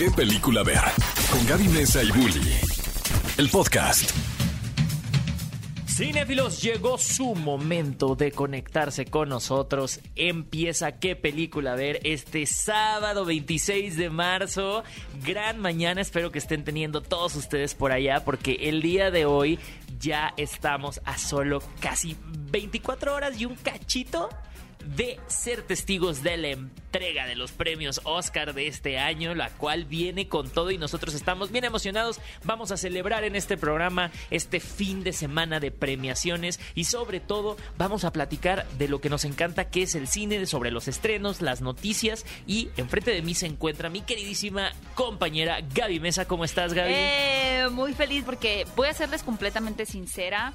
¿Qué película ver? Con Gaby Mesa y Bully. El podcast. Cinefilos, llegó su momento de conectarse con nosotros. Empieza qué película ver este sábado 26 de marzo. Gran mañana, espero que estén teniendo todos ustedes por allá porque el día de hoy ya estamos a solo casi 24 horas y un cachito de ser testigos de la entrega de los premios Oscar de este año, la cual viene con todo y nosotros estamos bien emocionados. Vamos a celebrar en este programa este fin de semana de premiaciones y sobre todo vamos a platicar de lo que nos encanta que es el cine, sobre los estrenos, las noticias y enfrente de mí se encuentra mi queridísima compañera Gaby Mesa. ¿Cómo estás Gaby? Eh, muy feliz porque voy a serles completamente sincera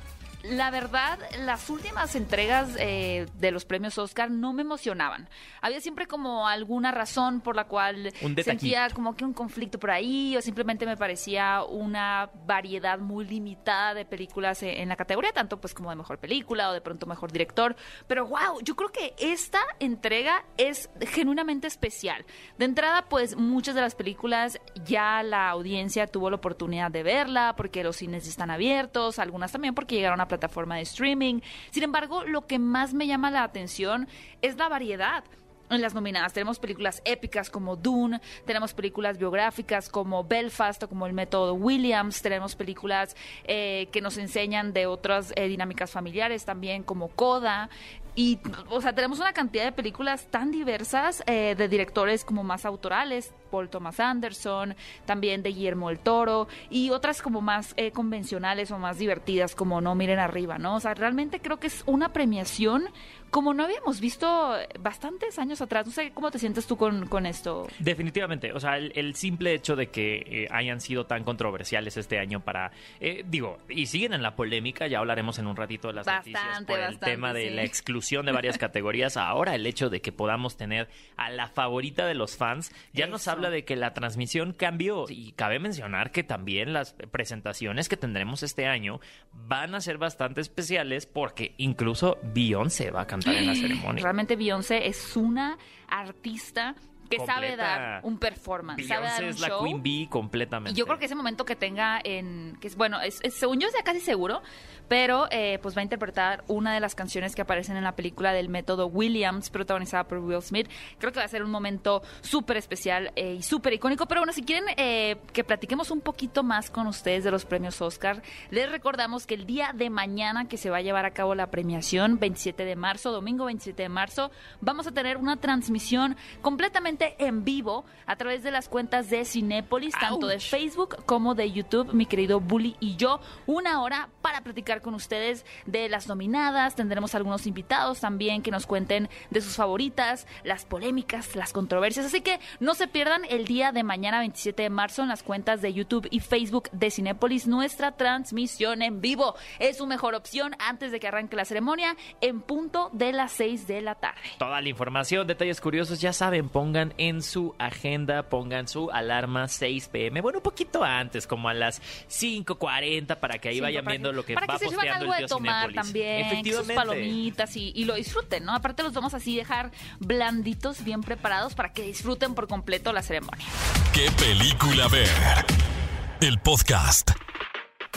la verdad, las últimas entregas eh, de los premios Oscar no me emocionaban. Había siempre como alguna razón por la cual sentía como que un conflicto por ahí o simplemente me parecía una variedad muy limitada de películas e, en la categoría, tanto pues como de mejor película o de pronto mejor director. Pero wow, yo creo que esta entrega es genuinamente especial. De entrada, pues muchas de las películas ya la audiencia tuvo la oportunidad de verla porque los cines están abiertos, algunas también porque llegaron a plataforma de streaming. Sin embargo, lo que más me llama la atención es la variedad en las nominadas. Tenemos películas épicas como Dune, tenemos películas biográficas como Belfast o como El Método Williams, tenemos películas eh, que nos enseñan de otras eh, dinámicas familiares también como Coda. Y, o sea, tenemos una cantidad de películas tan diversas eh, de directores como más autorales, Paul Thomas Anderson, también de Guillermo el Toro, y otras como más convencionales o más divertidas como No Miren Arriba, ¿no? O sea, realmente creo que es una premiación como no habíamos visto bastantes años atrás. No sé cómo te sientes tú con, con esto. Definitivamente, o sea, el, simple hecho de que eh, hayan sido tan controversiales este año para, eh, digo, y siguen en la polémica, ya hablaremos en un ratito de las noticias por el tema de la exclusión de varias categorías. Ahora el hecho de que podamos tener a la favorita de los fans ya nos habla de que la transmisión cambió y cabe mencionar que también las presentaciones que tendremos este año van a ser bastante especiales porque incluso Beyoncé va a cantar en la ceremonia. Realmente Beyoncé es una artista que sabe dar un performance, sabe dar un es la Queen Bee completamente. Y yo creo que ese momento que tenga en, que es bueno, es, según yo sea casi seguro, pero eh, pues va a interpretar una de las canciones que aparecen en la película del método Williams, protagonizada por Will Smith. Creo que va a ser un momento súper especial eh, y súper icónico. Pero bueno, si quieren eh, que platiquemos un poquito más con ustedes de los premios Oscar, les recordamos que el día de mañana que se va a llevar a cabo la premiación, 27 de marzo, domingo 27 de marzo, vamos a tener una transmisión completamente en vivo a través de las cuentas de Cinépolis, tanto de Facebook como de YouTube, mi querido Bully y yo. Una hora para platicar con ustedes de las nominadas. Tendremos algunos invitados también que nos cuenten de sus favoritas, las polémicas, las controversias. Así que no se pierdan el día de mañana, 27 de marzo, en las cuentas de YouTube y Facebook de Cinépolis, nuestra transmisión en vivo. Es su mejor opción antes de que arranque la ceremonia en punto de las 6 de la tarde. Toda la información, detalles curiosos, ya saben, pongan en su agenda, pongan su alarma 6 pm, bueno, un poquito antes, como a las 5.40 para que ahí vayan viendo lo que para va que se posteando algo de tomar también, sus palomitas y, y, lo disfruten, ¿no? Aparte los vamos así dejar blanditos, bien preparados para que disfruten por completo la ceremonia. ¿Qué película ver? El podcast.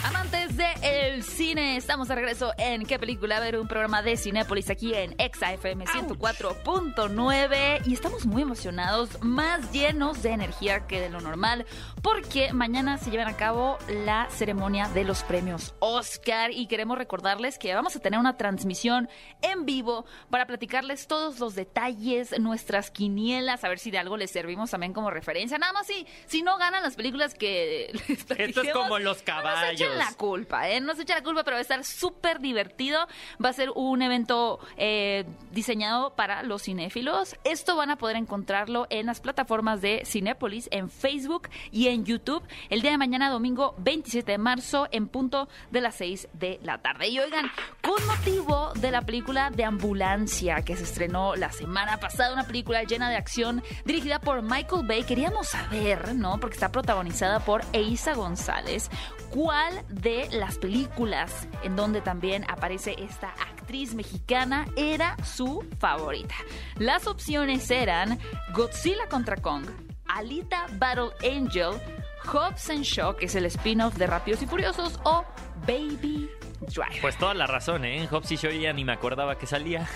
Amantes del el cine, estamos de regreso en ¿Qué película? ver un programa de Cinépolis aquí en Exa FM 104.9 y estamos muy emocionados, más llenos de energía que de lo normal, porque mañana se llevan a cabo la ceremonia de los premios Oscar y queremos recordarles que vamos a tener una transmisión en vivo para platicarles todos los detalles, nuestras quinielas, a ver si de algo les servimos también como referencia. Nada más si, si no ganan las películas que Esto es como los caballos la culpa, ¿eh? No se echa la culpa, pero va a estar súper divertido. Va a ser un evento eh, diseñado para los cinéfilos. Esto van a poder encontrarlo en las plataformas de Cinépolis, en Facebook y en YouTube, el día de mañana, domingo 27 de marzo, en punto de las 6 de la tarde. Y oigan, con motivo de la película de Ambulancia, que se estrenó la semana pasada, una película llena de acción dirigida por Michael Bay, queríamos saber, ¿no? Porque está protagonizada por Eiza González, ¿cuál de las películas en donde también aparece esta actriz mexicana era su favorita. Las opciones eran Godzilla contra Kong, Alita Battle Angel, Hobbs and Shaw, que es el spin-off de Rápidos y Furiosos, o Baby Driver. Pues toda la razón, ¿eh? En Hobbs y Shaw ya ni me acordaba que salía.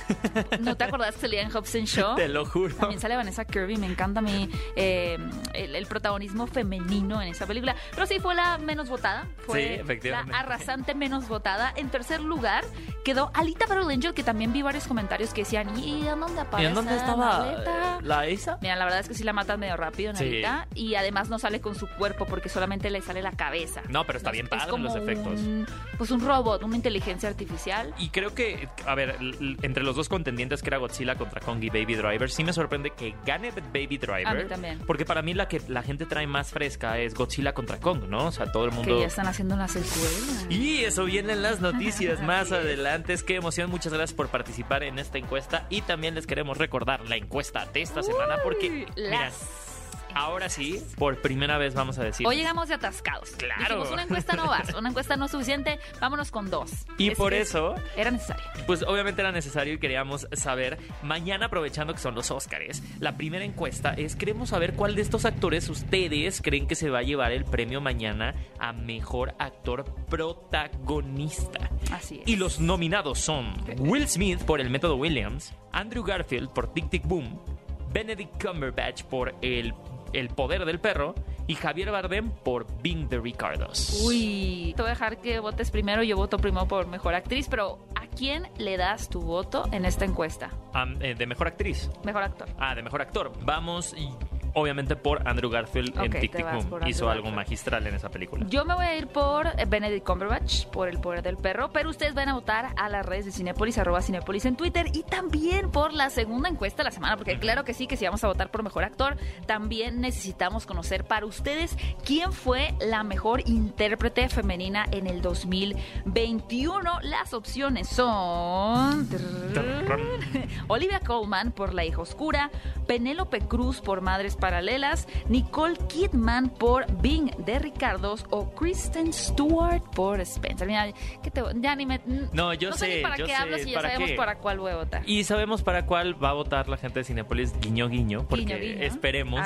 ¿No te acordás que salía en Hobbs and Shaw? Te lo juro. También sale Vanessa Kirby, me encanta a mí eh, el, el protagonismo femenino en esa película. Pero sí, fue la menos votada. Fue Sí, efectivamente. La arrasante menos votada. En tercer lugar quedó Alita Battle Angel, que también vi varios comentarios que decían, ¿y en dónde ¿Y aparece? en dónde estaba Alita?" eh, la esa? Mira, la verdad es que sí la matan medio rápido en Sí. Alita. Y además no sale con su cuerpo porque solamente le sale la cabeza. No, pero está No, bien es padre como los efectos. un- pues un robot, una inteligencia artificial. Y creo que, a ver, entre los dos contendientes que era Godzilla contra Kong y Baby Driver, sí me sorprende que gane Baby Driver. A mí también. Porque para mí la que la gente trae más fresca es Godzilla contra Kong, ¿no? O sea, todo el mundo... Que ya están haciendo una secuela. Y eso viene en las noticias más adelante. Qué emoción. Muchas gracias por participar en esta encuesta. Y también les queremos recordar la encuesta de esta semana porque, Uy, mira, las- ahora sí, por primera vez vamos a decir. Hoy llegamos de atascados. Claro. Dijimos, una encuesta no basta, una encuesta no es suficiente, vámonos con dos. Y Es por eso, Era necesario. pues obviamente era necesario y queríamos saber, mañana aprovechando que son los Óscares, la primera encuesta es, queremos saber cuál de estos actores ustedes creen que se va a llevar el premio mañana a Mejor Actor Protagonista. Así es. Y los nominados son Will Smith por El Método Williams, Andrew Garfield por Tic Tic Boom, Benedict Cumberbatch por El, el Poder del Perro y Javier Bardem por Being the Ricardos. Uy, te voy a dejar que votes primero. Yo voto primero por mejor actriz, pero ¿a quién le das tu voto en esta encuesta? Eh, de Mejor Actriz. Mejor actor. Ah, de Mejor Actor. Vamos, obviamente, por Andrew Garfield en Tic Boom. Hizo algo magistral en esa película. Yo me voy a ir por eh, Benedict Cumberbatch, por El Poder del Perro, pero ustedes van a votar a las redes de Cinepolis, arroba Cinepolis en Twitter y también por la segunda encuesta de la semana, porque claro que sí, que si vamos a votar por Mejor Actor, también necesitamos conocer para ustedes quién fue la mejor intérprete femenina en el 2021. Las opciones son... Olivia Colman por La hija oscura, Penélope Cruz por Madres Paralelas, Nicole Kidman por Bing de Ricardos o Kristen Stewart por Spencer. Mira, que te- ya ni me... No, yo sé sé, ni para yo qué sé, hablas y ya ¿para sabemos qué? para cuál voy a votar. Y sabemos para cuál va a votar la gente de Cinepolis guiño guiño, porque Guiño, guiño. esperemos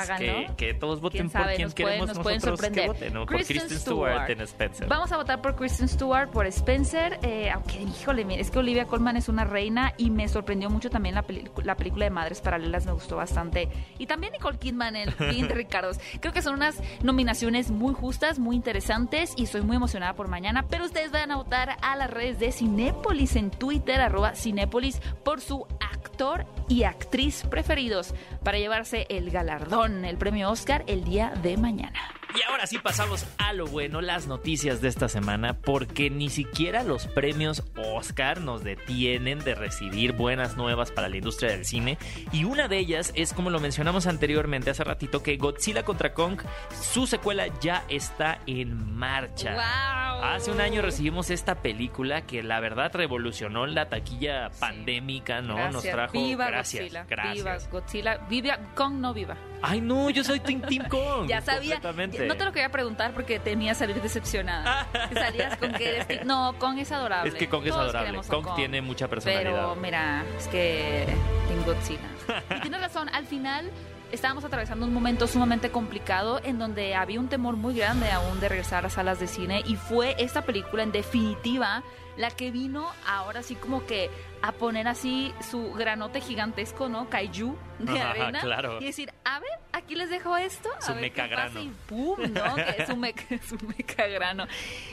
que, todos voten ¿Quién por quien queremos nos pueden nosotros que voten, ¿no? Por Kristen Stewart en Spencer. Vamos a votar por Kristen Stewart, por Spencer, eh, aunque híjole, mira, es que Olivia Colman es una reina y me sorprendió mucho también la, la película de Madres Paralelas, me gustó bastante. Y también Nicole Kidman en Bien de Ricardos. Creo que son unas nominaciones muy justas, muy interesantes y estoy muy emocionada por mañana, pero ustedes van a votar a las redes de Cinépolis en Twitter, arroba Cinépolis, por su actor y actriz preferidos para llevarse el galardón, el premio Oscar, el día de mañana. Y ahora sí pasamos a lo bueno, las noticias de esta semana, porque ni siquiera los premios Oscar nos detienen de recibir buenas nuevas para la industria del cine. Y una de ellas es, como lo mencionamos anteriormente hace ratito, que Godzilla contra Kong, su secuela ya está en marcha. ¡Wow! Hace un año recibimos esta película que la verdad revolucionó la taquilla pandémica, ¿no? Nos trajo Viva gracias, Godzilla. gracias. Viva Godzilla. Viva Kong no viva. Ay, no, yo soy Team, Team Kong. Ya sabía. No te lo quería preguntar porque temía salir decepcionada. Que salías con que eres Team- No, Kong es adorable. Es que Kong es adorable. Kong tiene mucha personalidad. Pero mira, es que Team Godzilla. Y tienes razón, al final estábamos atravesando un momento sumamente complicado en donde había un temor muy grande aún de regresar a salas de cine y fue esta película en definitiva la que vino ahora sí como que a poner así su granote gigantesco, ¿no? Kaiju de Ajá, arena. claro. Y decir, a ver, aquí les dejo esto. A Su ver qué mecagrano. pasa", Y ¡pum! ¿no? Que es un, meca, es un.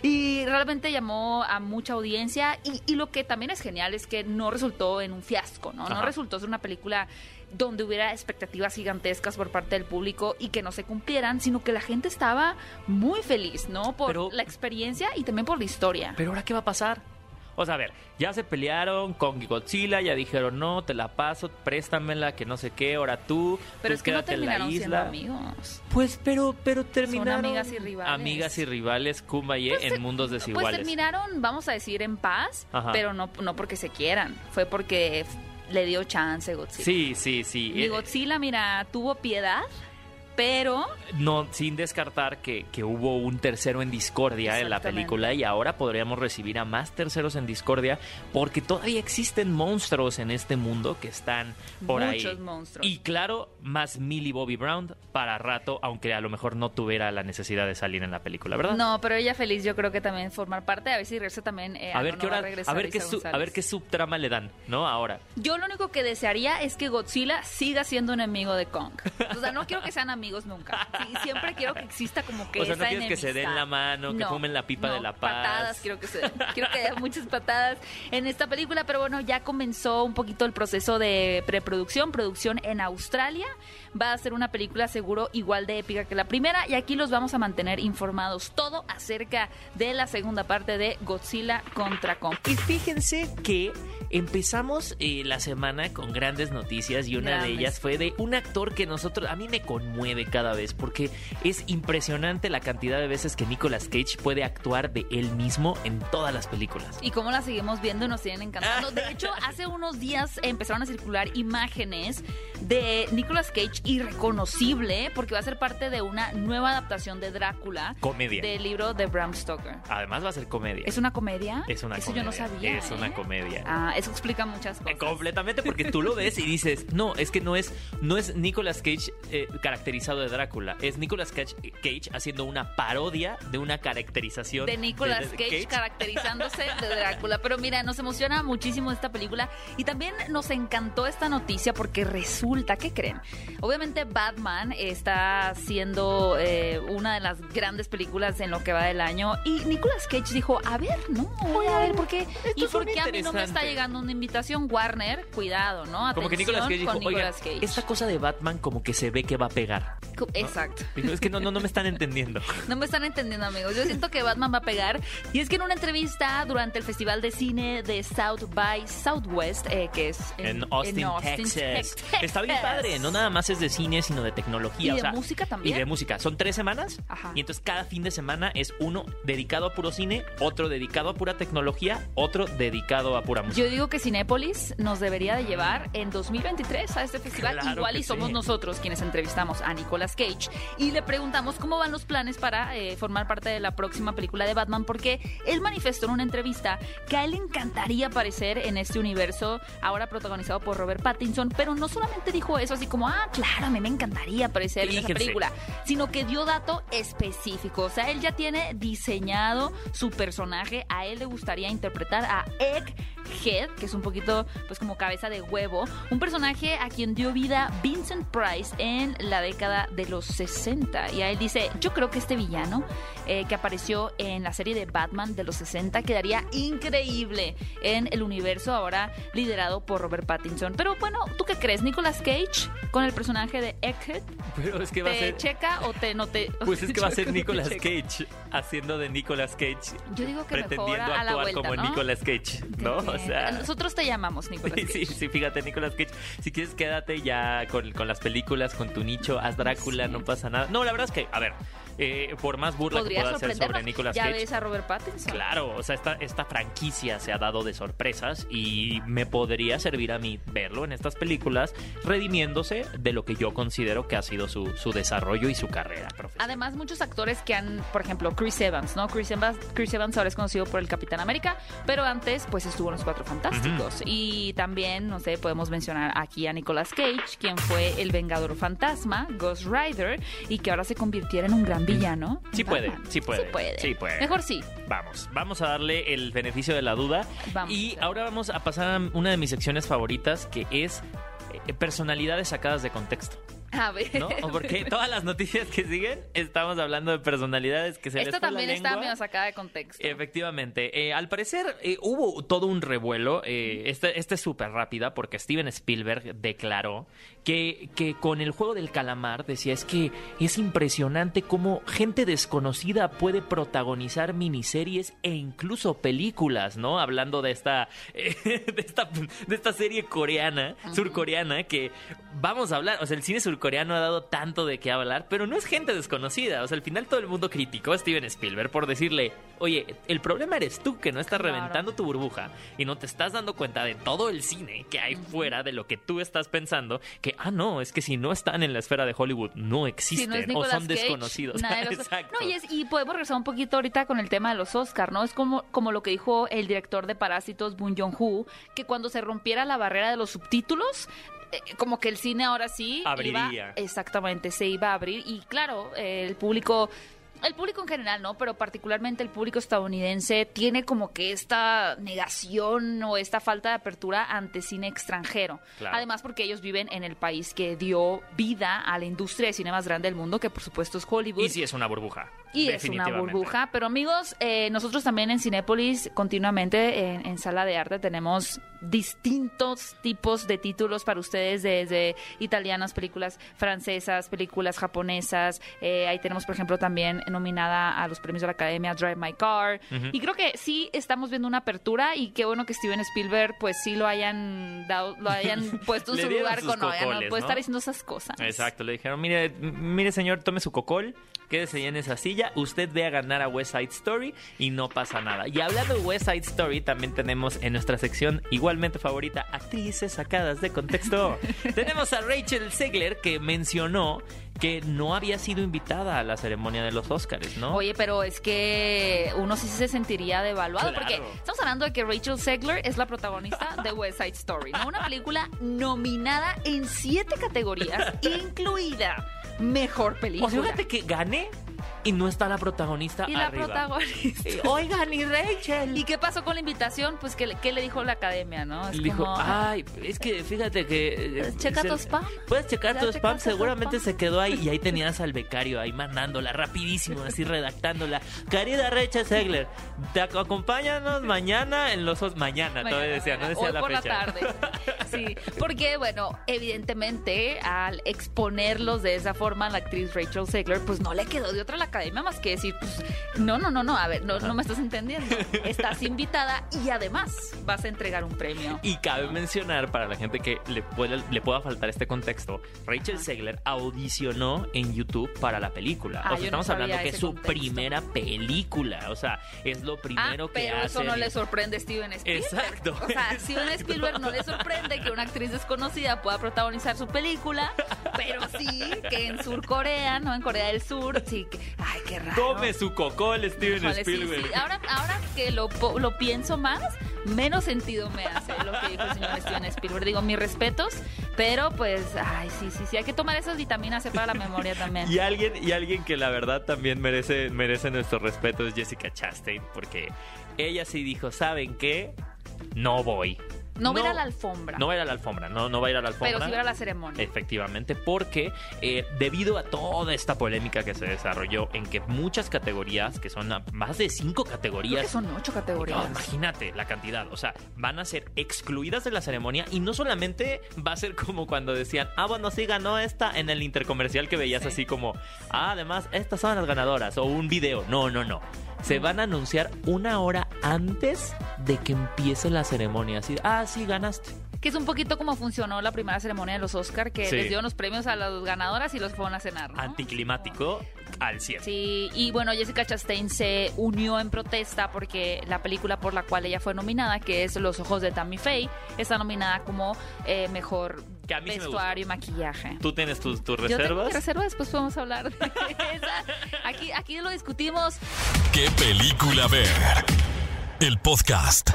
Y realmente llamó a mucha audiencia. Y, y lo que también es genial es que no resultó en un fiasco, ¿no? No resultó ser una película donde hubiera expectativas gigantescas por parte del público y que no se cumplieran, sino que la gente estaba muy feliz, ¿no? Por Pero- la experiencia y también por la historia. Pero ahora, ¿qué va a pasar? O sea, a ver, ya se pelearon y Godzilla, ya dijeron, no, te la paso, préstamela, que no sé qué, ahora tú, Pero tú es que no quédate en la terminaron siendo isla. amigos. Pues, pero, pero terminaron. amigas y rivales. Amigas y rivales, Kumbaya, Pues, en mundos Pues desiguales. terminaron, vamos a decir, en paz, Ajá. pero no, no porque se quieran. Fue porque le dio chance Godzilla. sí, sí, sí. Y Eh, Godzilla, mira, tuvo piedad pero No, sin descartar que, que hubo un tercero en discordia en la película y ahora podríamos recibir a más terceros en discordia porque todavía existen monstruos en este mundo que están por ahí. Muchos monstruos. Y claro, más Millie Bobby Brown para rato, aunque a lo mejor no tuviera la necesidad de salir en la película, ¿verdad? no, pero ella feliz yo creo que también formar parte, a ver si regresa también eh, A ver qué hora, a regresar ver qué, su- a ver qué subtrama le dan, ¿no? Ahora. Yo lo único que desearía es que Godzilla siga siendo enemigo de Kong. O sea, no quiero que sean amigos nunca. Sí, siempre quiero que exista como que O sea, no quieres que se den la mano, que No, fumen la pipa no, de la paz. Patadas, quiero que se den. Quiero que haya muchas patadas en esta película, pero bueno, ya comenzó un poquito el proceso de preproducción, producción en Australia. Va a ser una película seguro igual de épica que la primera y aquí los vamos a mantener informados todo acerca de la segunda parte de Godzilla contra Kong. Y fíjense que empezamos eh, la semana con grandes noticias y una de ellas fue de un actor que nosotros, a mí me conmueve cada vez porque es impresionante la cantidad de veces que Nicolas Cage puede actuar de él mismo en todas las películas. Y cómo la seguimos viendo nos siguen encantando. De hecho, hace unos días empezaron a circular imágenes de Nicolas Cage irreconocible porque va a ser parte de una nueva adaptación de Drácula Comedia. del libro de Bram Stoker. Además va a ser comedia. ¿Es una comedia? Es una Eso comedia. yo no sabía. Es ¿eh? una comedia. Ah, eso explica muchas Eh, cosas. Completamente porque tú lo ves y dices, no, es que no es, no es Nicolas Cage eh, caracterizado de Drácula, es Nicolas Cage, Cage haciendo una parodia de una caracterización de Nicolas de- de Cage, caracterizándose de Drácula. Pero mira, nos emociona muchísimo esta película y también nos encantó esta noticia porque resulta, ¿qué creen? Obviamente Batman está siendo eh, una de las grandes películas en lo que va del año y Nicolas Cage dijo, a ver, no, voy a ver por qué y por qué a mí no me está llegando una invitación Warner, cuidado, ¿no? Como que Nicolas Cage dijo, Nicolas Cage. esta cosa de Batman como que se ve que va a pegar. Co- Exacto. Es que no, no, no me están entendiendo. No me están entendiendo, amigos. Yo siento que Batman va a pegar. Y es que en una entrevista durante el Festival de Cine de South by Southwest, eh, que es En Austin, Texas. Está bien padre, no nada más es de cine, sino de tecnología. Y o de sea, música también. Y de música. Son tres semanas. Ajá. Y entonces cada fin de semana es uno dedicado a puro cine, otro dedicado a pura tecnología, otro dedicado a pura música. Yo digo que Cinépolis nos debería de llevar en 2023 a este festival. Claro Igual y somos sí. nosotros quienes entrevistamos a Nicolas Cage y le preguntamos cómo van los planes para eh, formar parte de la próxima película de Batman, porque él manifestó en una entrevista que a él le encantaría aparecer en este universo ahora protagonizado por Robert Pattinson, pero no solamente dijo eso así como, ah, claro, a mí me encantaría aparecer en esa película, sino que dio dato específico. O sea, él ya tiene diseñado su personaje. A él le gustaría interpretar a Egghead, que es un poquito, pues, como cabeza de huevo. Un personaje a quien dio vida Vincent Price en la década de los 60. Y a él dice: Yo creo que este villano eh, que apareció en la serie de Batman de los 60 quedaría increíble en el universo ahora liderado por Robert Pattinson. Pero bueno, ¿tú qué crees? ¿Nicolas Cage con el personaje de Egghead? Pero es que va a ¿Te ser. checa o te no te.? Pues es que va a ser Nicolas. Cage haciendo de Nicolas Cage. Yo digo que mejor pretendiendo a la actuar vuelta, como ¿no? Nicolas Cage, ¿no? O sea, Nosotros te llamamos Nicolas Cage. Sí, sí, fíjate, Nicolas Cage. Si quieres, quédate ya con, con las películas, con tu nicho, haz Drácula, Sí. no pasa nada. No, la verdad es que, a ver, eh, por más burla que pueda hacer sobre Nicolas ya Cage. ves a Robert Pattinson. Claro, o sea, esta, esta franquicia se ha dado de sorpresas y me podría servir a mí verlo en estas películas, redimiéndose de lo que yo considero que ha sido su, su desarrollo y su carrera profesional. Además, muchos actores que han, por ejemplo, Chris Evans, ¿no? Chris Evans, Chris Evans ahora es conocido por el Capitán América, pero antes, pues estuvo en los Cuatro Fantásticos. Y también, no sé, podemos mencionar aquí a Nicolas Cage, quien fue el Vengador Fantasma, Ghost Rider, y que ahora se convirtiera en un gran villano. Sí puede, sí puede, Sí puede. sí puede. Mejor sí. Vamos, vamos a darle el beneficio de la duda. Vamos. Y ahora vamos a pasar a una de mis secciones favoritas, que es eh, personalidades sacadas de contexto. A ver. ¿No? Porque todas las noticias que siguen estamos hablando de personalidades que se les Esta fue la también está medio sacada de contexto. Efectivamente. Eh, al parecer eh, hubo todo un revuelo. Eh, este es súper rápida porque Steven Spielberg declaró que, que con el juego del calamar decía es que es impresionante cómo gente desconocida puede protagonizar miniseries e incluso películas, ¿no? Hablando de esta, de esta, de esta serie coreana, surcoreana, que vamos a hablar, o sea, el cine surcoreano coreano ha dado tanto de qué hablar, pero no es gente desconocida. O sea, al final todo el mundo criticó a Steven Spielberg por decirle, oye, el problema eres tú que no estás Claro. reventando tu burbuja y no te estás dando cuenta de todo el cine que hay fuera de lo que tú estás pensando, que, ah, no, es que si no están en la esfera de Hollywood, no existen Si no es o son Cage, desconocidos. Exacto. No, y, es- y podemos regresar un poquito ahorita con el tema de los Oscar, ¿no? Es como, como lo que dijo el director de Parásitos, Boon Jong-ho, que cuando se rompiera la barrera de los subtítulos, como que el cine ahora sí Abriría. iba- exactamente, se iba a abrir. Y claro, eh, el público... El público en general, ¿no? Pero particularmente el público estadounidense tiene como que esta negación o esta falta de apertura ante cine extranjero. Claro. Además porque ellos viven en el país que dio vida a la industria de cine más grande del mundo, que por supuesto es Hollywood. Y sí es una burbuja. Y es una burbuja. Pero amigos, eh, nosotros también en Cinépolis, continuamente en, en Sala de Arte, tenemos distintos tipos de títulos para ustedes, desde italianas, películas francesas, películas japonesas. Eh, ahí tenemos, por ejemplo, también nominada a los premios de la Academia Drive My Car. Y creo que sí estamos viendo una apertura y qué bueno que Steven Spielberg, pues sí lo hayan dado, lo hayan puesto en su lugar con Oigan, no cocoles, puede ¿no? estar diciendo esas cosas. Exacto, le dijeron, mire, mire señor, tome su cocol, quédese ahí en esa silla, usted ve a ganar a West Side Story y no pasa nada. Y hablando de West Side Story, también tenemos en nuestra sección igualmente favorita, actrices sacadas de contexto. tenemos a Rachel Segler que mencionó que no había sido invitada a la ceremonia de los Oscars, ¿no? Oye, pero es que uno sí se sentiría devaluado Claro. porque estamos hablando de que Rachel Segler es la protagonista de West Side Story, ¿no? Una película nominada en siete categorías, incluida Mejor Película. o sea, fíjate que gané y no está la protagonista y la arriba. protagonista. Eh, Oigan, y Rachel. ¿Y qué pasó con la invitación? Pues, ¿qué, le- qué le dijo la academia, no? Es Le dijo, como... ay, es que fíjate que... eh, Checa se- tu spam. Puedes checar tu spam, seguramente spam. se quedó ahí y ahí tenías al becario ahí mandándola rapidísimo, así redactándola. Querida Rachel Segler, te ac- acompáñanos mañana en los... os- Mañana, Mañana, todavía decía, no decía Hoy la por fecha. la tarde. Sí, porque bueno, evidentemente al exponerlos de esa forma a la actriz Rachel Segler, pues no le quedó de otra la academia más que decir, pues no, no, no, no, a ver, no, no me estás entendiendo. Estás invitada y además vas a entregar un premio. Y cabe mencionar, para la gente que le, puede, le pueda faltar este contexto, Rachel Segler audicionó en YouTube para la película. Ah, o sea, no estamos hablando que es su contexto. primera película. O sea, es lo Ah, primero que pero hace. eso no le sorprende a Steven Spielberg. Exacto. O sea, a Steven Spielberg no le sorprende que una actriz desconocida pueda protagonizar su película, pero sí que en Surcorea, ¿no? En Corea del Sur, sí que... Ay, qué raro. Tome su cocol, Steven Híjole, sí, Spielberg. sí. Ahora, ahora que lo pienso más, menos sentido me hace lo que dijo el señor Steven Spielberg. Digo, mis respetos, pero pues, ay, sí, sí, sí, hay que tomar esas vitaminas C para la memoria también. Y alguien, y alguien que la verdad también merece, merece nuestro respeto es Jessica Chastain, porque ella sí dijo, ¿saben qué? No voy. No va a ir a la alfombra, No va a ir a la alfombra, no, no va a ir a la alfombra. pero sí va a la ceremonia. Efectivamente, porque eh, debido a toda esta polémica que se desarrolló en que muchas categorías, que son más de cinco Creo categorías, que son ocho no, categorías. imagínate la cantidad, o sea, van a ser excluidas de la ceremonia y no solamente va a ser como cuando decían, ah, bueno, sí ganó esta en el intercomercial que veías Sí. así como, ah, además, estas son las ganadoras o un video. No, no, no. Se van a anunciar una hora antes de que empiece la ceremonia. Así, ah, sí, ganaste. Que es un poquito como funcionó la primera ceremonia de los Oscar, que Sí. les dieron los premios a las ganadoras y los fueron a cenar, ¿no? Anticlimático al 100. Sí, y bueno, Jessica Chastain se unió en protesta porque la película por la cual ella fue nominada, que es Los ojos de Tammy Faye, está nominada como eh, mejor Que a mí sí me vestuario y maquillaje. ¿Tú tienes tus, tus Yo tengo reservas? mi reserva, después podemos hablar de esa. Aquí, aquí lo discutimos. ¿Qué película ver? El podcast.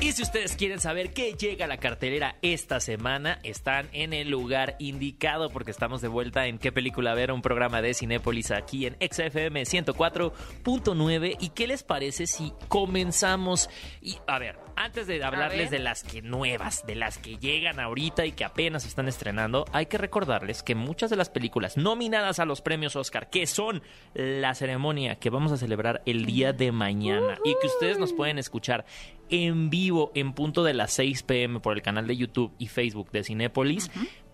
Y si ustedes quieren saber qué llega a la cartelera esta semana, están en el lugar indicado porque estamos de vuelta en qué película ver, un programa de Cinépolis aquí en XFM 104.9. ¿Y qué les parece si comenzamos? Y a ver, antes de hablarles de las que nuevas, de las que llegan ahorita y que apenas están estrenando, hay que recordarles que muchas de las películas nominadas a los premios Oscar, que son la ceremonia que vamos a celebrar el día de mañana y que ustedes nos pueden escuchar en vivo en punto de las 6 pm por el canal de YouTube y Facebook de Cinépolis.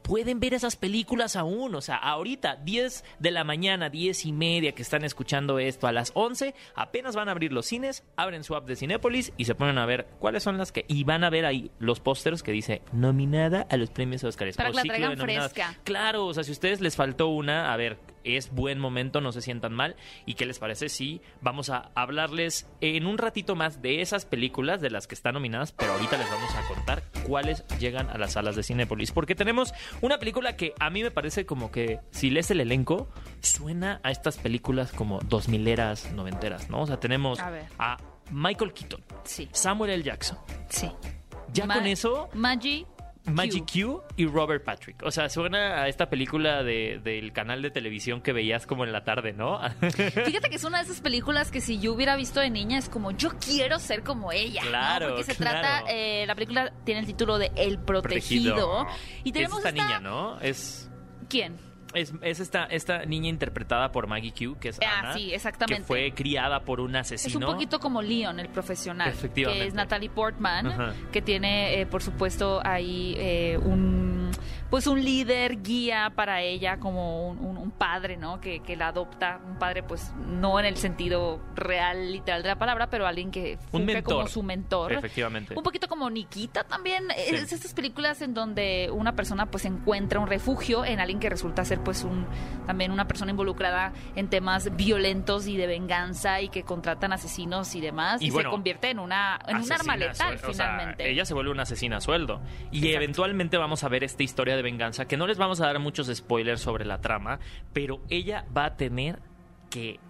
Pueden ver esas películas aún. O sea, ahorita, 10 de la mañana, 10 y media que están escuchando esto, a las 11, apenas van a abrir los cines, abren su app de Cinépolis y se ponen a ver cuáles son las que... Y van a ver ahí los pósters que dice nominada a los premios Oscar. Para que la traigan fresca. Claro, o sea, si a ustedes les faltó una, a ver, es buen momento, no se sientan mal. ¿Y qué les parece si vamos a hablarles en un ratito más de esas películas de las que están nominadas, pero ahorita les vamos a contar cuáles llegan a las salas de Cinépolis? Porque tenemos una película que a mí me parece como que si lees el elenco, suena a estas películas como dos mileras, noventeras, ¿no? O sea, tenemos a, Michael Keaton, sí. Samuel L. Jackson. Sí. Ya con eso. Maggie Magic Q. y Robert Patrick. O sea, suena a esta película de, del canal de televisión que veías como en la tarde, ¿no? Fíjate que es una de esas películas que si yo hubiera visto de niña es como yo quiero ser como ella. Claro. Porque se trata, eh, la película tiene el título de El Protegido. Y tenemos esta niña, ¿no? Es. ¿Quién? Es, esta, esta niña interpretada por Maggie Q, que es ah, sí, exactamente. que fue criada por un asesino. Es un poquito como Leon, el profesional, Efectivamente. que es Natalie Portman, que tiene, eh, por supuesto, ahí eh, un pues un líder, guía para ella, como un, padre, ¿no? Que, que, la adopta, un padre, pues no en el sentido real, literal de la palabra, pero alguien que funge como su mentor. Efectivamente. Un poquito como Nikita también. Es estas películas en donde una persona pues encuentra un refugio en alguien que resulta ser pues un también una persona involucrada en temas violentos y de venganza y que contratan asesinos y demás y, se convierte en una en un arma letal finalmente. ella se vuelve una asesina a sueldo y eventualmente vamos a ver esta historia de venganza, que no les vamos a dar muchos spoilers sobre la trama, pero ella va a tener que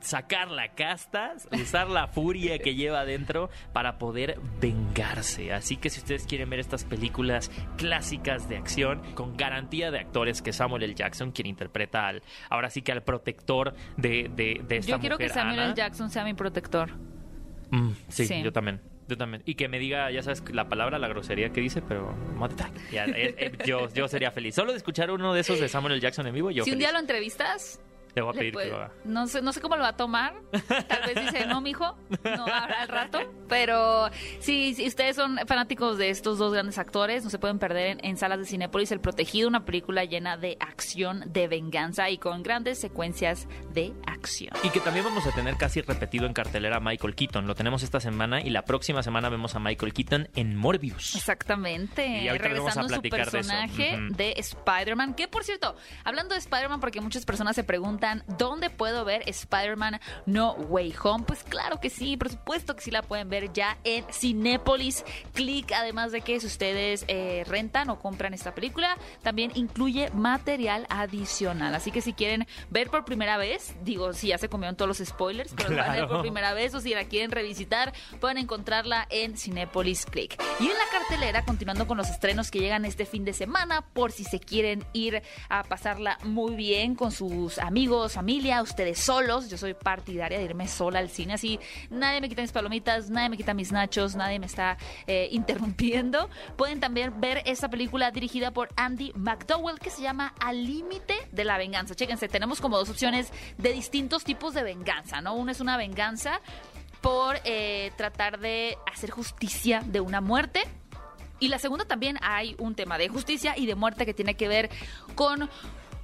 sacar la casta, usar la furia que lleva adentro para poder vengarse. Así que si ustedes quieren ver estas películas clásicas de acción con garantía de actores que Samuel L. Jackson, quien interpreta al, ahora sí que al protector de, de, de esta Yo quiero que Samuel L. Jackson sea mi protector. Mm, sí, yo también. Yo también. Y que me diga, ya sabes, la palabra, la grosería que dice, pero eh, eh, yo, yo sería feliz. Solo de escuchar uno de esos de Samuel L. Jackson en vivo, yo Si un día lo entrevistas, le voy a pedir que lo haga. No sé, no sé cómo lo va a tomar. Tal vez dice, no, mijo, no habrá al rato. Pero sí, si ustedes son fanáticos de estos dos grandes actores, no se pueden perder en, salas de Cinépolis El Protegido, una película llena de acción, de venganza y con grandes secuencias de acción. Y que también vamos a tener casi repetido en cartelera Michael Keaton. Lo tenemos esta semana y la próxima semana vemos a Michael Keaton en Morbius. Exactamente. Y Regresando a su personaje de, de Spider-Man. Que por cierto, hablando de Spider-Man, porque muchas personas se preguntan ¿dónde puedo ver Spider-Man No Way Home? Pues claro que sí, por supuesto que sí la pueden ver ya en Cinépolis Click. Además de que si ustedes eh, rentan o compran esta película, también incluye material adicional. Así que si quieren ver por primera vez, digo, si ya se comieron todos los spoilers, pero van a ver por primera vez o si la quieren revisitar, pueden encontrarla en Cinépolis Click. Y en la cartelera, continuando con los estrenos que llegan este fin de semana, por si se quieren ir a pasarla muy bien con sus amigos familia, ustedes solos. Yo soy partidaria de irme sola al cine, así nadie me quita mis palomitas, nadie me quita mis nachos, nadie me está eh, interrumpiendo. Pueden también ver esta película dirigida por Andy McDowell que se llama Al límite de la venganza. Chéquense, tenemos como dos opciones de distintos tipos de venganza, ¿no? Uno es una venganza por eh, tratar de hacer justicia de una muerte. Y la segunda también hay un tema de justicia y de muerte que tiene que ver con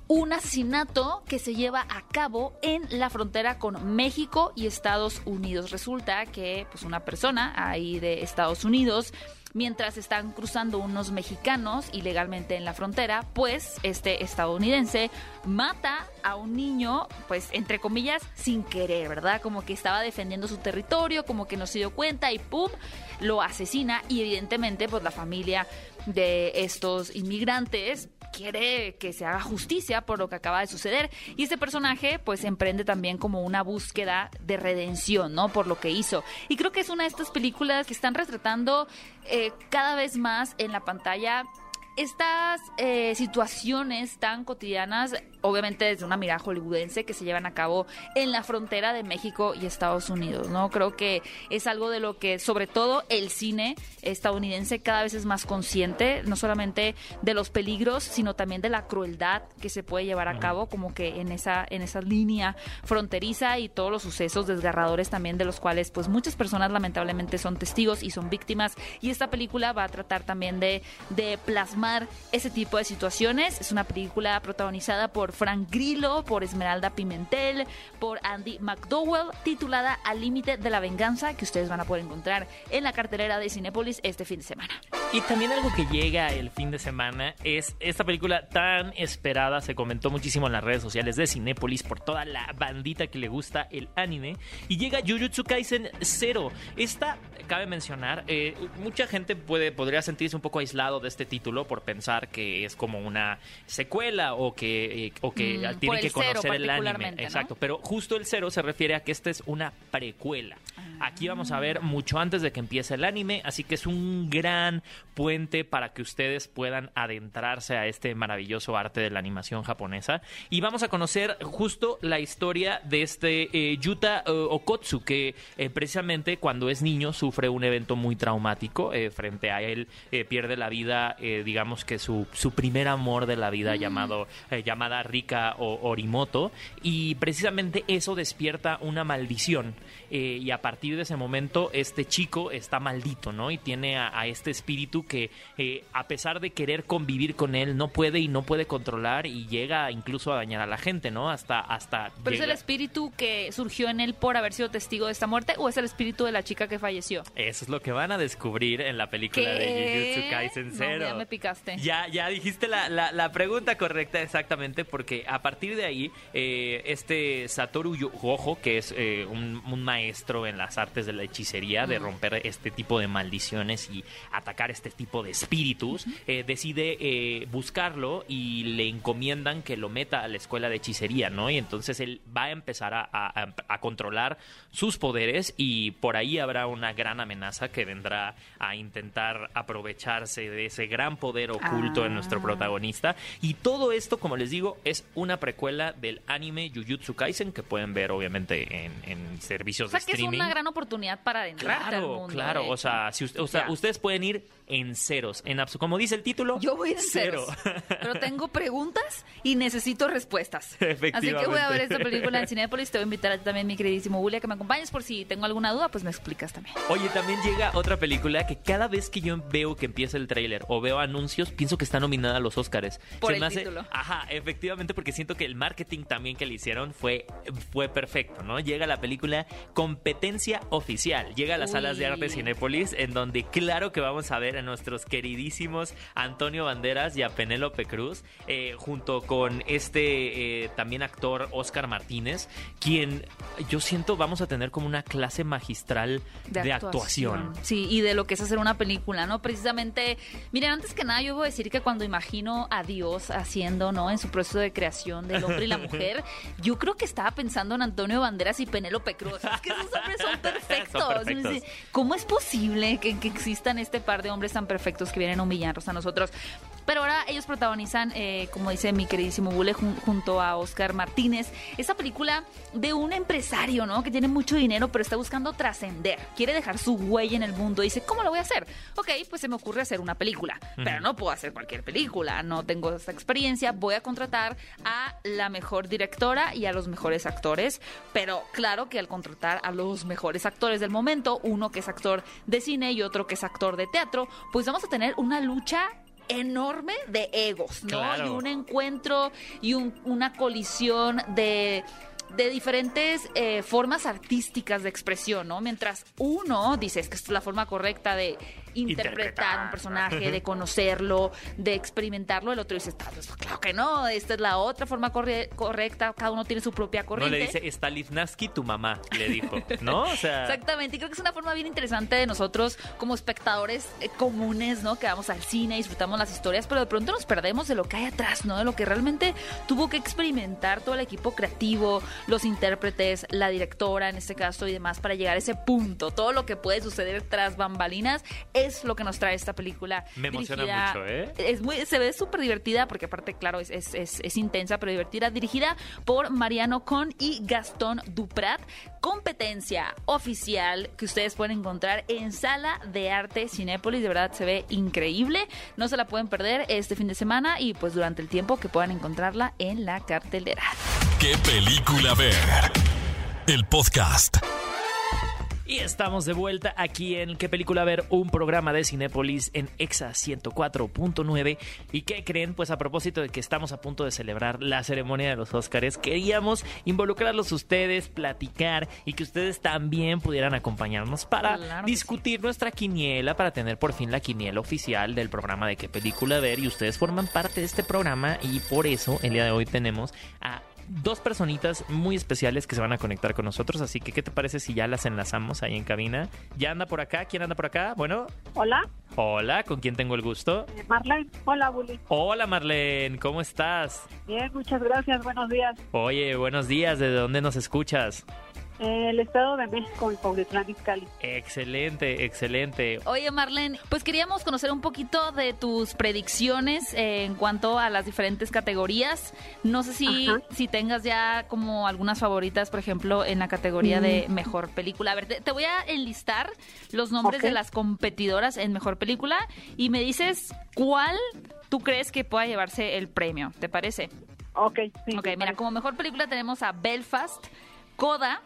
un asesinato que se lleva a cabo en la frontera con México y Estados Unidos. Resulta que pues una persona ahí de Estados Unidos mientras están cruzando unos mexicanos ilegalmente en la frontera, pues este estadounidense mata a un niño, pues entre comillas, sin querer, ¿verdad? Como que estaba defendiendo su territorio, como que no se dio cuenta y ¡pum! lo asesina y evidentemente pues la familia de estos inmigrantes quiere que se haga justicia por lo que acaba de suceder y este personaje pues emprende también como una búsqueda de redención, ¿no? Por lo que hizo. Y creo que es una de estas películas que están retratando eh, cada vez más en la pantalla estas eh, situaciones tan cotidianas obviamente desde una mirada hollywoodense que se llevan a cabo en la frontera de México y Estados Unidos, ¿no? Creo que es algo de lo que sobre todo el cine estadounidense cada vez es más consciente, no solamente de los peligros, sino también de la crueldad que se puede llevar a cabo como que en esa en esa línea fronteriza y todos los sucesos desgarradores también de los cuales pues muchas personas lamentablemente son testigos y son víctimas y esta película va a tratar también de, de plasmar ese tipo de situaciones. Es una película protagonizada por Frank Grillo, por Esmeralda Pimentel, por Andy McDowell, titulada Al límite de la venganza, que ustedes van a poder encontrar en la cartelera de Cinépolis este fin de semana. Y también algo que llega el fin de semana es esta película tan esperada, se comentó muchísimo en las redes sociales de Cinépolis por toda la bandita que le gusta el anime, y llega Jujutsu Kaisen 0. Esta, cabe mencionar, eh, mucha gente puede, podría sentirse un poco aislado de este título por pensar que es como una secuela o que, eh, o que Mm, tiene por que conocer el anime. Exacto, pero justo el cero se refiere a que esta es una precuela. Aquí vamos a ver mucho antes de que empiece el anime, así que es un gran puente para que ustedes puedan adentrarse a este maravilloso arte de la animación japonesa. Y vamos a conocer justo la historia de este eh, Yuta eh, Okotsu, que eh, precisamente cuando es niño sufre un evento muy traumático. frente a él eh, pierde la vida, digamos que su, su primer amor de la vida llamado, eh, llamada Rika o Orimoto. Y precisamente eso despierta una maldición. eh, y a partir de ese momento este chico está maldito, ¿no? Y tiene a, a este espíritu que eh, a pesar de querer convivir con él, no puede y no puede controlar y llega incluso a dañar a la gente, ¿no? Hasta... hasta ¿Pero es el espíritu que surgió en él por haber sido testigo de esta muerte o es el espíritu de la chica que falleció? Eso es lo que van a descubrir en la película de. Jujutsu Kaisen No, 0. ya me picaste. Ya, ya dijiste la, la- la pregunta correcta exactamente, porque a partir de ahí, eh, este Satoru Gojo, que es eh, un, un maestro en las artes de la hechicería, de romper este tipo de maldiciones y atacar este tipo de espíritus, eh, decide eh, buscarlo y le encomiendan que lo meta a la escuela de hechicería, ¿no? Y entonces él va a empezar a, a- a controlar sus poderes y por ahí habrá una gran amenaza que vendrá a intentar aprovecharse de ese gran poder oculto Ah. en nuestro protagonista. Y todo esto, como les digo, es una precuela del anime Jujutsu Kaisen que pueden ver obviamente en, en servicios O sea de que es una gran oportunidad para adentrarte al Claro, mundo. claro, de o sea, si usted- o sea, ustedes pueden ir en ceros, en como dice el título, Yo voy en cero. ceros, pero tengo preguntas y necesito respuestas. Así que voy a Efectivamente. ver esta película en Cinepolis. Te voy a invitar a ti también, mi queridísimo Julia, que me acompañes por si tengo alguna duda, pues me explicas también. Oye, también llega otra película que cada vez que yo veo que empieza el tráiler o veo anuncios, pienso que está nominada a los Oscars. Por el título. Ajá, efectivamente, porque siento que el marketing también que le hicieron fue, fue perfecto, ¿no? Llega la película Competencia Oficial. Llega a las Uy. salas de arte Cinépolis, en donde claro que vamos a ver a nuestros queridísimos Antonio Banderas y a Penélope Cruz, eh, junto con este eh, también actor Oscar Martínez, quien yo siento vamos a tener como una clase magistral de, actuación. Sí, y de lo que es hacer una película, ¿no? Precisamente, miren, antes que nada yo voy a decir que cuando imagino a Dios haciendo, ¿no? En su proceso de creación del hombre y la mujer, yo creo que estaba pensando en Antonio Banderas y Penélope Cruz. Es que esos hombres son perfectos. Son perfectos. ¿Cómo es posible que, que existan este par de hombres tan perfectos que vienen a humillarnos a nosotros? Pero ahora ellos protagonizan, eh, como dice mi queridísimo Bule, jun- junto a Oscar Martínez, esta película de un empresario, ¿no? Que tiene mucho dinero, pero está buscando trascender. Quiere dejar su huella en el mundo. Dice, ¿cómo lo voy a hacer? Ok, pues se me ocurre hacer una película. Pero no puedo hacer cualquier película. No tengo esta experiencia. Voy a contratar a la mejor directora y a los mejores actores. Pero claro que al contratar a los mejores actores del momento, uno que es actor de cine y otro que es actor de teatro, pues vamos a tener una lucha enorme de egos, ¿no? Claro. Y un encuentro y un- una colisión de de diferentes eh, formas artísticas de expresión, ¿no? Mientras uno dice es que esta es la forma correcta de interpretar, Interpretar. un personaje, de conocerlo, de experimentarlo, el otro dice, "Está- pues, claro que no, esta es la otra forma corre- correcta, cada uno tiene su propia No corriente. le dice Stanislavski tu mamá, le dijo, ¿no? O sea, Exactamente, y creo que es una forma bien interesante de nosotros como espectadores eh, comunes, ¿no? Que vamos al cine, disfrutamos las historias, pero de pronto nos perdemos de lo que hay atrás, ¿no? De lo que realmente tuvo que experimentar todo el equipo creativo, los intérpretes, la directora en este caso y demás para llegar a ese punto. Todo lo que puede suceder tras bambalinas es lo que nos trae esta película. Me emociona mucho, ¿eh? Es muy, se ve súper divertida porque aparte, claro, es, es, es- es intensa pero divertida. Dirigida por Mariano Con y Gastón Duprat. Competencia oficial que ustedes pueden encontrar en Sala de Arte Cinépolis. De verdad se ve increíble. No se la pueden perder este fin de semana y pues durante el tiempo que puedan encontrarla en la cartelera. ¿Qué película ver? El podcast. Y estamos de vuelta aquí en ¿Qué película ver? Un programa de Cinépolis en Exa 104.9. ¿Y qué creen? Pues a propósito de que estamos a punto de celebrar la ceremonia de los Óscares, queríamos involucrarlos ustedes, platicar y que ustedes también pudieran acompañarnos para Claro discutir nuestra quiniela, para tener por fin la quiniela oficial del programa de ¿Qué película ver? Y ustedes forman parte de este programa y por eso el día de hoy tenemos a dos personitas muy especiales que se van a conectar con nosotros. Así que, ¿qué te parece si ya las enlazamos ahí en cabina? ¿Ya anda por acá? ¿Quién anda por acá? Bueno, Hola, hola, ¿con quién tengo el gusto? eh, Marlene. Hola, Bully. Hola, Marlene, ¿cómo estás? Bien, muchas gracias. Buenos días. Oye, buenos días, ¿de dónde nos escuchas? Eh, el Estado de México, en Cuautitlán Izcalli. Excelente, excelente. Oye, Marlene, pues queríamos conocer un poquito de tus predicciones eh, en cuanto a las diferentes categorías. No sé si, Ajá. si tengas ya como algunas favoritas, por ejemplo, en la categoría de mejor película. A ver, te, te voy a enlistar los nombres de las competidoras en mejor película y me dices cuál tú crees que pueda llevarse el premio. ¿Te parece? Ok, sí. Ok, mira, parece. como mejor película tenemos a Belfast, Coda,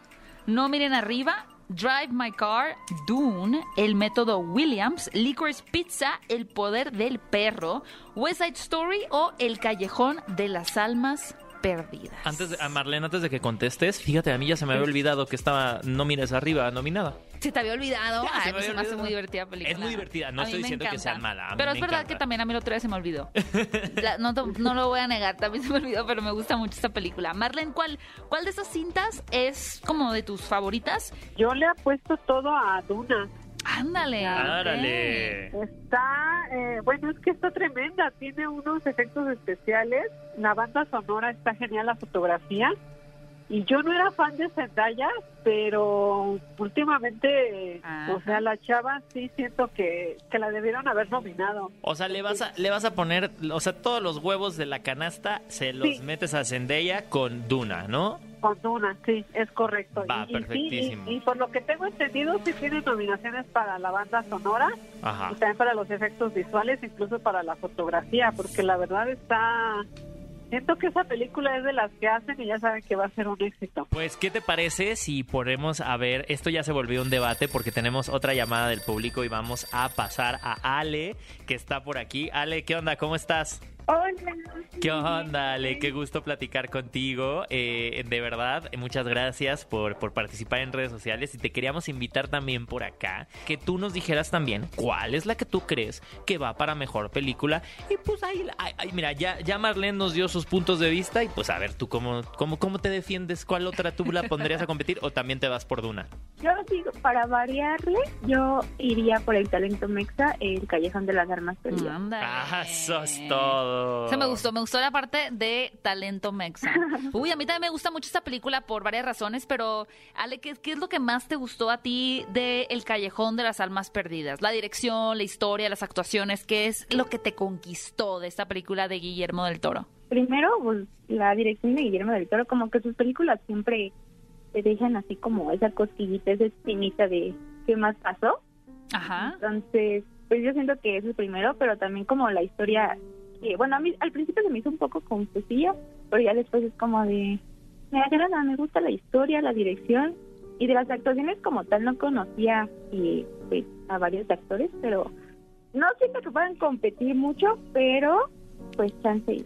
No Miren Arriba, Drive My Car, Dune, El Método Williams, Licorice Pizza, El Poder del Perro, West Side Story o El Callejón de las Almas Perdidas. Antes de, a Marlene, antes de que contestes, fíjate, a mí ya se me había olvidado que estaba No mires arriba, nominada. ¿Se te había olvidado? Ya, se Ay, me pues se había me hace olvidado. muy divertida la película. Es muy divertida, no A estoy diciendo que sea mala, Pero es verdad encanta. que también a mí el otro día se me olvidó. La- no lo voy a negar, también se me olvidó, pero me gusta mucho esta película. Marlene, ¿cuál, ¿cuál de esas cintas es como de tus favoritas? Yo le apuesto todo a Duna. Ándale. ¡Árale! Está, eh, bueno, es que está tremenda. Tiene unos efectos especiales. La banda sonora está genial, la fotografía. Y yo no era fan de Zendaya, pero últimamente, Ajá. o sea, la chava sí siento que, que la debieron haber nominado. O sea, le vas a, le vas a poner, o sea, todos los huevos de la canasta se los Sí. metes a Zendaya con Duna, ¿no? Con Duna, sí, es correcto. Va, y, perfectísimo. y, y por lo que tengo entendido, sí tiene nominaciones para la banda sonora Ajá. y también para los efectos visuales, incluso para la fotografía, porque la verdad está... Siento que esa película es de las que hacen y ya saben que va a ser un éxito. Pues, ¿qué te parece si ponemos a ver? Esto ya se volvió un debate porque tenemos otra llamada del público y vamos a pasar a Ale, que está por aquí. Ale, ¿qué onda? ¿Cómo estás? Hola. ¿Qué onda, Ale? Qué gusto platicar contigo. Eh, de verdad, muchas gracias por, por participar en redes sociales. Y te queríamos invitar también por acá que tú nos dijeras también cuál es la que tú crees que va para mejor película. Y pues ahí, mira, ya, ya Marlene nos dio sus puntos de vista. Y pues a ver, tú cómo, cómo, cómo te defiendes, cuál otra tú la pondrías a competir o también te vas por Duna. Yo digo, para variarle, yo iría por el talento mexa, el Callejón de las Armas Perdidas. Ah, sos todo. Se me gustó, me gustó la parte de talento mexa. Uy, a mí también me gusta mucho esta película por varias razones, pero Ale, ¿qué, qué es lo que más te gustó a ti de El Callejón de las Almas Perdidas? La dirección, la historia, las actuaciones, ¿qué es lo que te conquistó de esta película de Guillermo del Toro? Primero, pues, la dirección de Guillermo del Toro, como que sus películas siempre te dejan así como esa cosquillita, esa espinita de qué más pasó. Ajá. Entonces, pues yo siento que eso es primero, pero también como la historia, bueno, a mí al principio se me hizo un poco confusilla, pero ya después es como de, me agrada, me gusta la historia, la dirección, y de las actuaciones como tal no conocía eh, pues, a varios actores, pero no siento que puedan competir mucho, pero pues chance.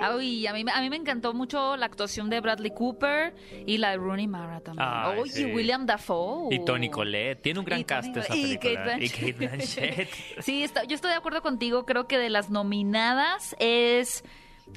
Ay, a mí, me- a mí me encantó mucho la actuación de Bradley Cooper y la de Rooney Mara también. Ay, Oye, sí. William Dafoe. Y Tony Collette. Tiene un gran Y cast Tony- esa película. Y Kate Blanchett. Sí, está- yo estoy de acuerdo contigo. Creo que de las nominadas es.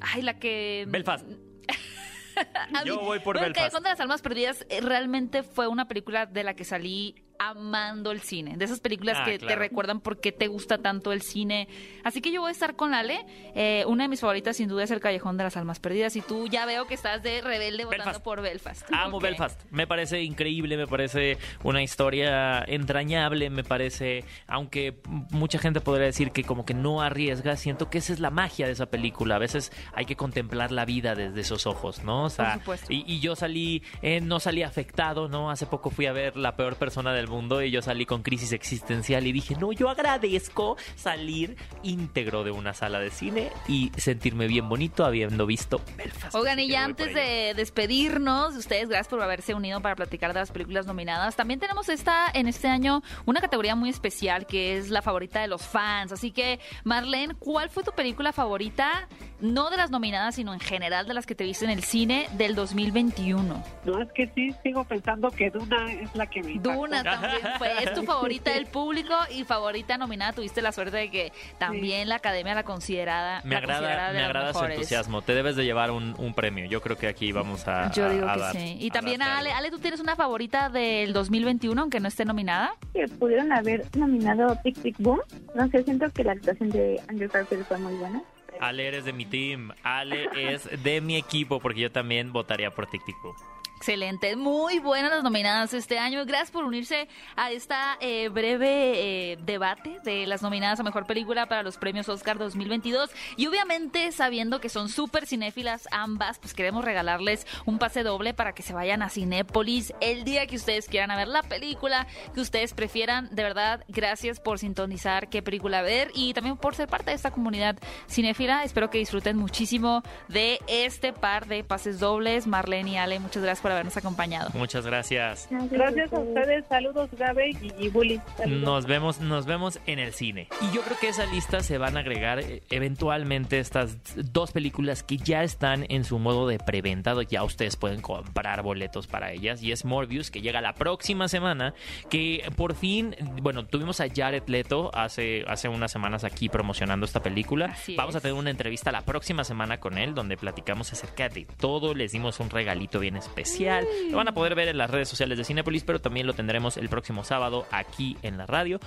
Ay, la que. Belfast. A Yo mí- voy por Belfast. De las Almas Perdidas eh, realmente fue una película de la que salí amando el cine, de esas películas Ah, que te recuerdan por qué te gusta tanto el cine. Así que yo voy a estar con Ale. Eh, una de mis favoritas sin duda es El Callejón de las Almas Perdidas y tú ya veo que estás de rebelde votando Belfast. por Belfast. Amo. Belfast. Me parece increíble, me parece una historia entrañable, me parece, aunque mucha gente podría decir que como que no arriesga, siento que esa es la magia de esa película. A veces hay que contemplar la vida desde esos ojos, ¿no? O sea, supuesto. y, y yo salí, eh, no salí afectado, ¿no? Hace poco fui a ver La peor persona del mundo y yo salí con crisis existencial y dije, no, yo agradezco salir íntegro de una sala de cine y sentirme bien bonito habiendo visto Belfast. Oigan, y ya antes de despedirnos, ustedes, gracias por haberse unido para platicar de las películas nominadas. También tenemos esta en este año una categoría muy especial que es la favorita de los fans. Así que, Marlene, ¿cuál fue tu película favorita? No de las nominadas, sino en general de las que te viste en el cine del 2021. No, es que sí, sigo pensando que Duna es la que me impactó. Duna también fue. Es tu favorita del público y favorita nominada. Tuviste la suerte de que también la academia la considerada. Me la agrada, de me agrada su entusiasmo. Te debes de llevar un, un premio. Yo creo que aquí vamos a. Yo a- digo a que dar- sí. Y a también a Ale. Ale, ¿tú tienes una favorita del 2021, aunque no esté nominada? que pudieron haber nominado Tic Tic Boom. No sé, siento que la actuación de Andrew Garfield fue muy buena. Ale eres de mi team. Ale es de mi equipo porque yo también votaría por Tic Tic Boom. Excelente, muy buenas las nominadas este año. Gracias por unirse a esta eh, breve eh, debate de las nominadas a Mejor Película para los premios Oscar 2022. Y obviamente sabiendo que son súper cinéfilas ambas, pues queremos regalarles un pase doble para que se vayan a Cinépolis el día que ustedes quieran ver la película que ustedes prefieran. De verdad, gracias por sintonizar qué película ver y también por ser parte de esta comunidad cinéfila. Espero que disfruten muchísimo de este par de pases dobles. Marlene y Ale, muchas gracias por habernos acompañado. Muchas gracias. Gracias a ustedes, saludos Gabe y, y Bully. Saludos. Nos vemos, nos vemos en el cine. Y yo creo que a esa lista se van a agregar eh, eventualmente estas dos películas que ya están en su modo de preventa. Ya ustedes pueden comprar boletos para ellas. Y es Morbius, que llega la próxima semana. Que por fin, bueno, tuvimos a Jared Leto hace, hace unas semanas aquí promocionando esta película. Así Vamos a tener una entrevista la próxima semana con él, donde platicamos acerca de todo. Les dimos un regalito bien especial. Lo van a poder ver en las redes sociales de Cinepolis, pero también lo tendremos el próximo sábado aquí en la radio.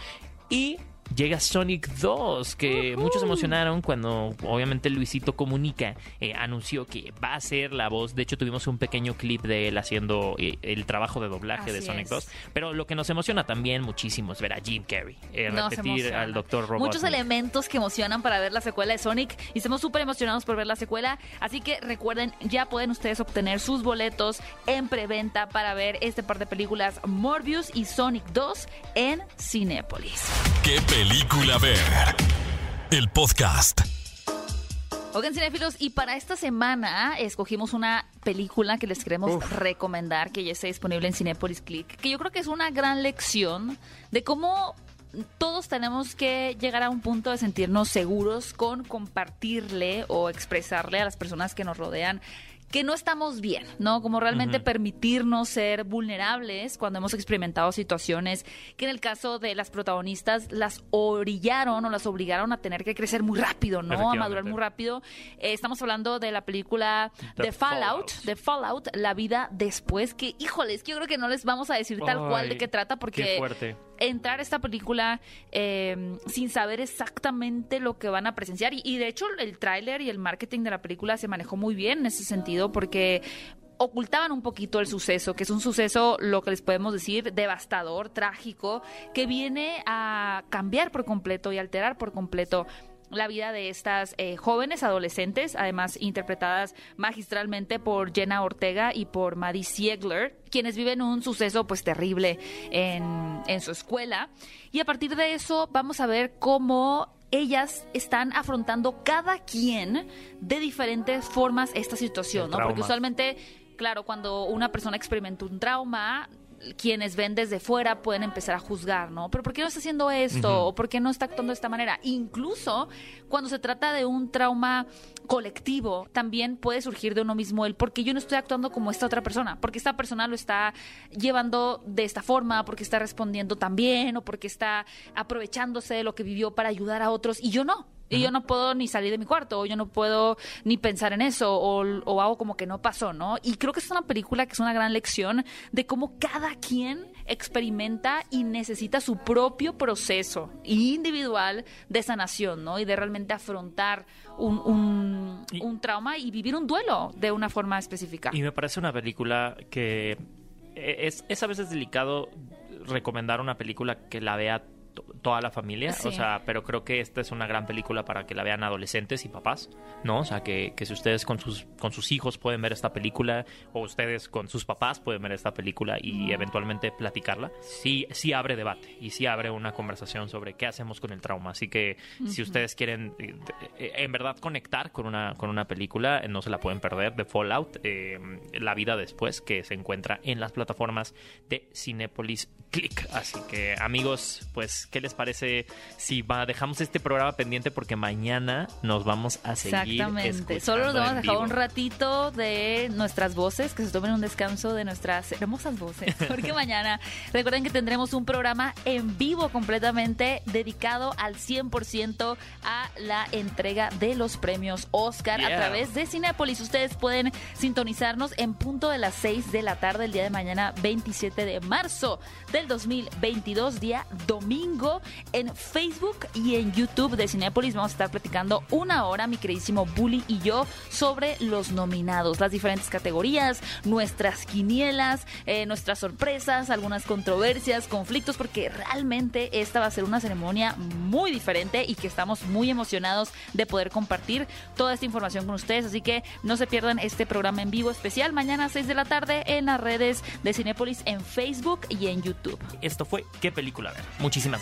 Y llega Sonic 2, que muchos se emocionaron cuando obviamente Luisito Comunica eh, anunció que va a ser la voz. De hecho, tuvimos un pequeño clip de él haciendo eh, el trabajo de doblaje de Sonic es. 2. Pero lo que nos emociona también muchísimo es ver a Jim Carrey eh, repetir al Dr. Robotnik. Muchos elementos que emocionan para ver la secuela de Sonic y estamos súper emocionados por ver la secuela. Así que recuerden, ya pueden ustedes obtener sus boletos en preventa para ver este par de películas Morbius y Sonic 2 en Cinépolis. ¿Qué película ver? El podcast. Oigan, cinéfilos, y para esta semana escogimos una película que les queremos recomendar, que ya está disponible en Cinepolis Click, que yo creo que es una gran lección de cómo todos tenemos que llegar a un punto de sentirnos seguros con compartirle o expresarle a las personas que nos rodean que no estamos bien, ¿no? Como realmente permitirnos ser vulnerables cuando hemos experimentado situaciones que en el caso de las protagonistas las orillaron o las obligaron a tener que crecer muy rápido, ¿no? A madurar muy rápido. Eh, estamos hablando de la película The The Fallout, Fallout. de Fallout, la vida después, que híjoles, que yo creo que no les vamos a decir tal cual de qué trata Qué porque fuerte. Entrar a esta película eh, sin saber exactamente lo que van a presenciar. Y, y de hecho el tráiler y el marketing de la película se manejó muy bien en ese sentido porque ocultaban un poquito el suceso, que es un suceso, lo que les podemos decir, devastador, trágico, que viene a cambiar por completo y alterar por completo la vida de estas eh, jóvenes adolescentes, además interpretadas magistralmente por Jenna Ortega y por Maddie Siegler, quienes viven un suceso pues terrible en, en su escuela. Y a partir de eso vamos a ver cómo ellas están afrontando cada quien de diferentes formas esta situación, ¿no? Porque usualmente, claro, cuando una persona experimenta un trauma, quienes ven desde fuera pueden empezar a juzgar, ¿no? Pero ¿por qué no está haciendo esto? ¿O por qué no está actuando de esta manera? Incluso cuando se trata de un trauma colectivo, también puede surgir de uno mismo el por qué yo no estoy actuando como esta otra persona, porque esta persona lo está llevando de esta forma, porque está respondiendo tan bien o porque está aprovechándose de lo que vivió para ayudar a otros y yo no. Y yo no puedo ni salir de mi cuarto, o yo no puedo ni pensar en eso, o, o hago como que no pasó, ¿no? Y creo que es una película que es una gran lección de cómo cada quien experimenta y necesita su propio proceso individual de sanación, ¿no? Y de realmente afrontar un, un, Y- un trauma y vivir un duelo de una forma específica. Y me parece una película que eh, es, es a veces delicado recomendar una película que la vea toda la familia, Sí. o sea, pero creo que esta es una gran película para que la vean adolescentes y papás, ¿no? O sea, que, que si ustedes con sus, con sus hijos pueden ver esta película o ustedes con sus papás pueden ver esta película y eventualmente platicarla, sí, sí abre debate y sí abre una conversación sobre qué hacemos con el trauma. Así que si ustedes quieren eh, eh, en verdad conectar con una, con una película, eh, no se la pueden perder, de Fallout, eh, La vida después, que se encuentra en las plataformas de Cinepolis Click. Así que amigos, pues, ¿qué les parece si va, dejamos este programa pendiente porque mañana nos vamos a seguir Exactamente. Solo nos vamos a dejar un ratito de nuestras voces, que se tomen un descanso de nuestras hermosas voces. Porque mañana recuerden que tendremos un programa en vivo completamente dedicado al 100% a la entrega de los premios Oscar a través de Cinepolis. Ustedes pueden sintonizarnos en punto de las 6 de la tarde el día de mañana 27 de marzo del 2022, día domingo, en Facebook y en YouTube de Cinépolis. Vamos a estar platicando una hora, mi queridísimo Bully y yo, sobre los nominados, las diferentes categorías, nuestras quinielas, eh, nuestras sorpresas, algunas controversias, conflictos, porque realmente esta va a ser una ceremonia muy diferente y que estamos muy emocionados de poder compartir toda esta información con ustedes. Así que no se pierdan este programa en vivo especial mañana a 6 de la tarde en las redes de Cinépolis en Facebook y en YouTube. Esto fue ¿Qué película ver? Muchísimas